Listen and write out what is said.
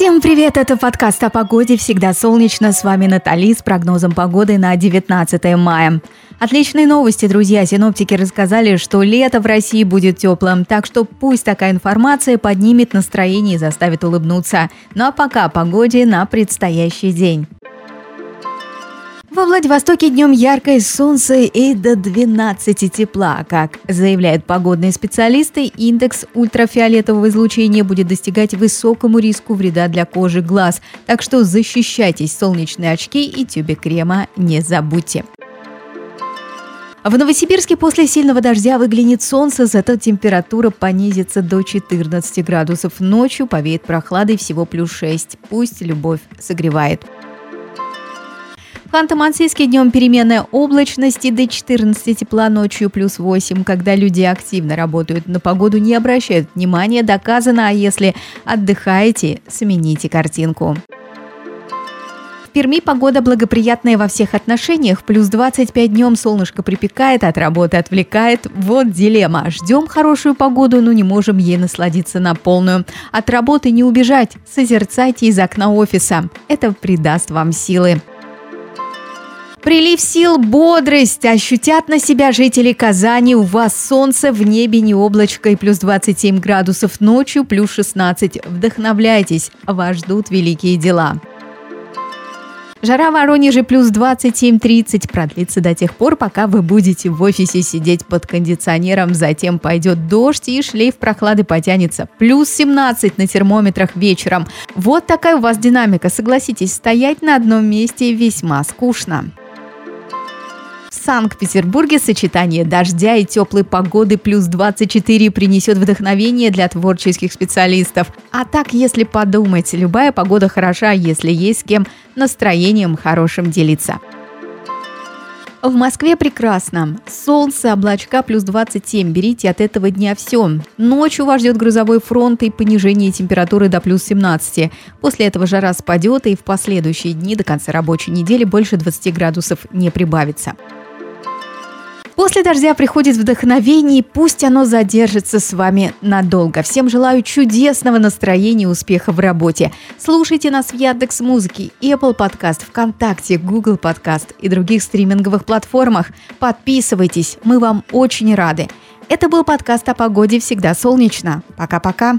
Всем привет, это подкаст о погоде «Всегда солнечно». С вами Натали с прогнозом погоды на 19 мая. Отличные новости, друзья. Синоптики рассказали, что лето в России будет теплым, так что пусть такая информация поднимет настроение и заставит улыбнуться. Ну а пока о погоде на предстоящий день. Во Владивостоке днем яркое солнце и до 12 тепла. Как заявляют погодные специалисты, индекс ультрафиолетового излучения будет достигать высокому риску вреда для кожи глаз. Так что защищайтесь, солнечные очки и тюбик крема не забудьте. В Новосибирске после сильного дождя выглянет солнце, зато температура понизится до 14 градусов. Ночью повеет прохладой всего плюс 6. Пусть любовь согревает. В Ханты-Мансийске днем переменная облачность и до 14 тепла ночью плюс 8. Когда люди активно работают на погоду, не обращают внимания, доказано, а если отдыхаете, смените картинку. В Перми погода благоприятная во всех отношениях. Плюс 25 днем солнышко припекает, от работы отвлекает. Вот дилемма. Ждем хорошую погоду, но не можем ей насладиться на полную. От работы не убежать. Созерцайте из окна офиса. Это придаст вам силы. Прилив сил, бодрость ощутят на себя жители Казани. У вас солнце, в небе не облачко и плюс 27 градусов ночью, плюс 16. Вдохновляйтесь, вас ждут великие дела. Жара в Воронеже плюс 27-30 продлится до тех пор, пока вы будете в офисе сидеть под кондиционером. Затем пойдет дождь и шлейф прохлады потянется. Плюс 17 на термометрах вечером. Вот такая у вас динамика. Согласитесь, стоять на одном месте весьма скучно. Санкт-Петербурге сочетание дождя и теплой погоды плюс 24 принесет вдохновение для творческих специалистов. А так, если подумать, любая погода хороша, если есть с кем настроением хорошим делиться. В Москве прекрасно. Солнце, облачка плюс 27. Берите от этого дня все. Ночью вас ждет грузовой фронт и понижение температуры до плюс 17. После этого жара спадет и в последующие дни до конца рабочей недели больше 20 градусов не прибавится. После дождя приходит вдохновение, пусть оно задержится с вами надолго. Всем желаю чудесного настроения и успеха в работе. Слушайте нас в Яндекс Музыке, Apple Podcast, ВКонтакте, Google Podcast и других стриминговых платформах. Подписывайтесь, мы вам очень рады. Это был подкаст о погоде «Всегда солнечно». Пока-пока.